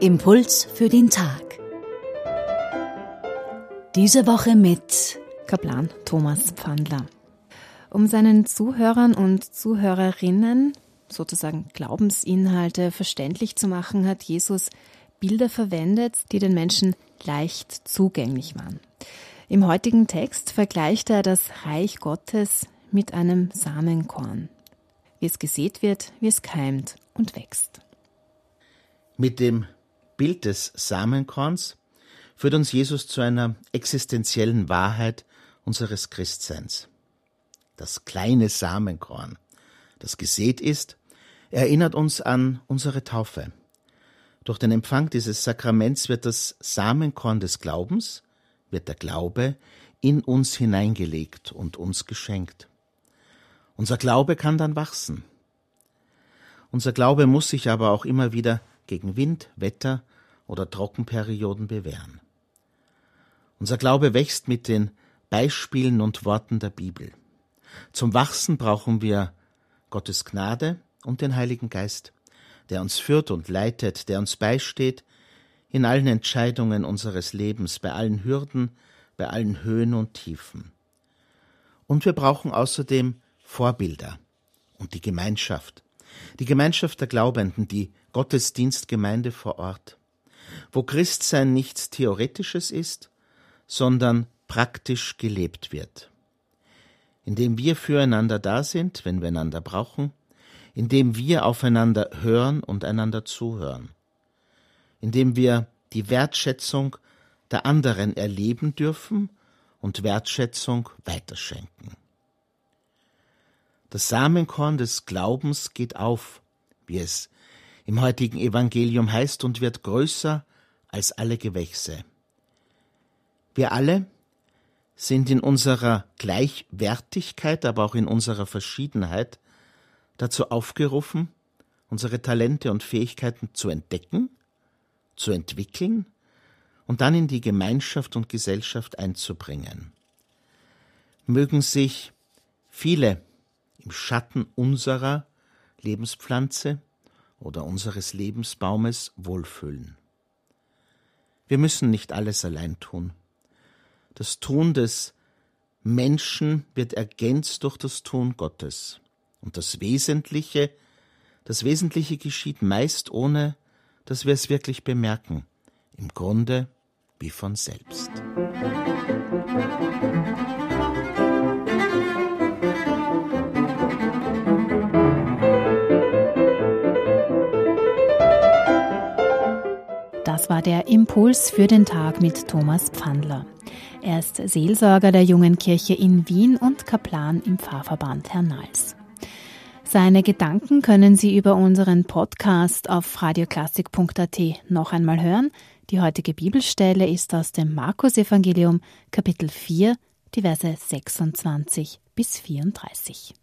Impuls für den Tag. Diese Woche mit Kaplan Thomas Pfandler. Um seinen Zuhörern und Zuhörerinnen sozusagen Glaubensinhalte verständlich zu machen, hat Jesus Bilder verwendet, die den Menschen leicht zugänglich waren. Im heutigen Text vergleicht er das Reich Gottes mit einem Samenkorn, wie es gesät wird, wie es keimt und wächst. Mit dem Bild des Samenkorns führt uns Jesus zu einer existenziellen Wahrheit unseres Christseins. Das kleine Samenkorn, das gesät ist, erinnert uns an unsere Taufe. Durch den Empfang dieses Sakraments wird das Samenkorn des Glaubens, wird der Glaube in uns hineingelegt und uns geschenkt. Unser Glaube kann dann wachsen. Unser Glaube muss sich aber auch immer wieder gegen Wind, Wetter oder Trockenperioden bewähren. Unser Glaube wächst mit den Beispielen und Worten der Bibel. Zum Wachsen brauchen wir Gottes Gnade und den Heiligen Geist, der uns führt und leitet, der uns beisteht in allen Entscheidungen unseres Lebens, bei allen Hürden, bei allen Höhen und Tiefen. Und wir brauchen außerdem Vorbilder und die Gemeinschaft, die Gemeinschaft der Glaubenden, die Gottesdienstgemeinde vor Ort wo Christsein nichts Theoretisches ist, sondern praktisch gelebt wird. Indem wir füreinander da sind, wenn wir einander brauchen, indem wir aufeinander hören und einander zuhören, indem wir die Wertschätzung der anderen erleben dürfen und Wertschätzung weiterschenken. Das Samenkorn des Glaubens geht auf, wie es im heutigen Evangelium heißt und wird größer als alle Gewächse. Wir alle sind in unserer Gleichwertigkeit, aber auch in unserer Verschiedenheit dazu aufgerufen, unsere Talente und Fähigkeiten zu entdecken, zu entwickeln und dann in die Gemeinschaft und Gesellschaft einzubringen. Mögen sich viele im Schatten unserer Lebenspflanze oder unseres Lebensbaumes wohlfühlen. Wir müssen nicht alles allein tun. Das Tun des Menschen wird ergänzt durch das Tun Gottes. Und das Wesentliche, das Wesentliche geschieht meist ohne, dass wir es wirklich bemerken. Im Grunde wie von selbst. Das war der Impuls für den Tag mit Thomas Pfandler. Er ist Seelsorger der Jungen Kirche in Wien und Kaplan im Pfarrverband Hernals. Seine Gedanken können Sie über unseren Podcast auf radioklassik.at noch einmal hören. Die heutige Bibelstelle ist aus dem Markus-Evangelium, Kapitel 4, die Verse 26 bis 34.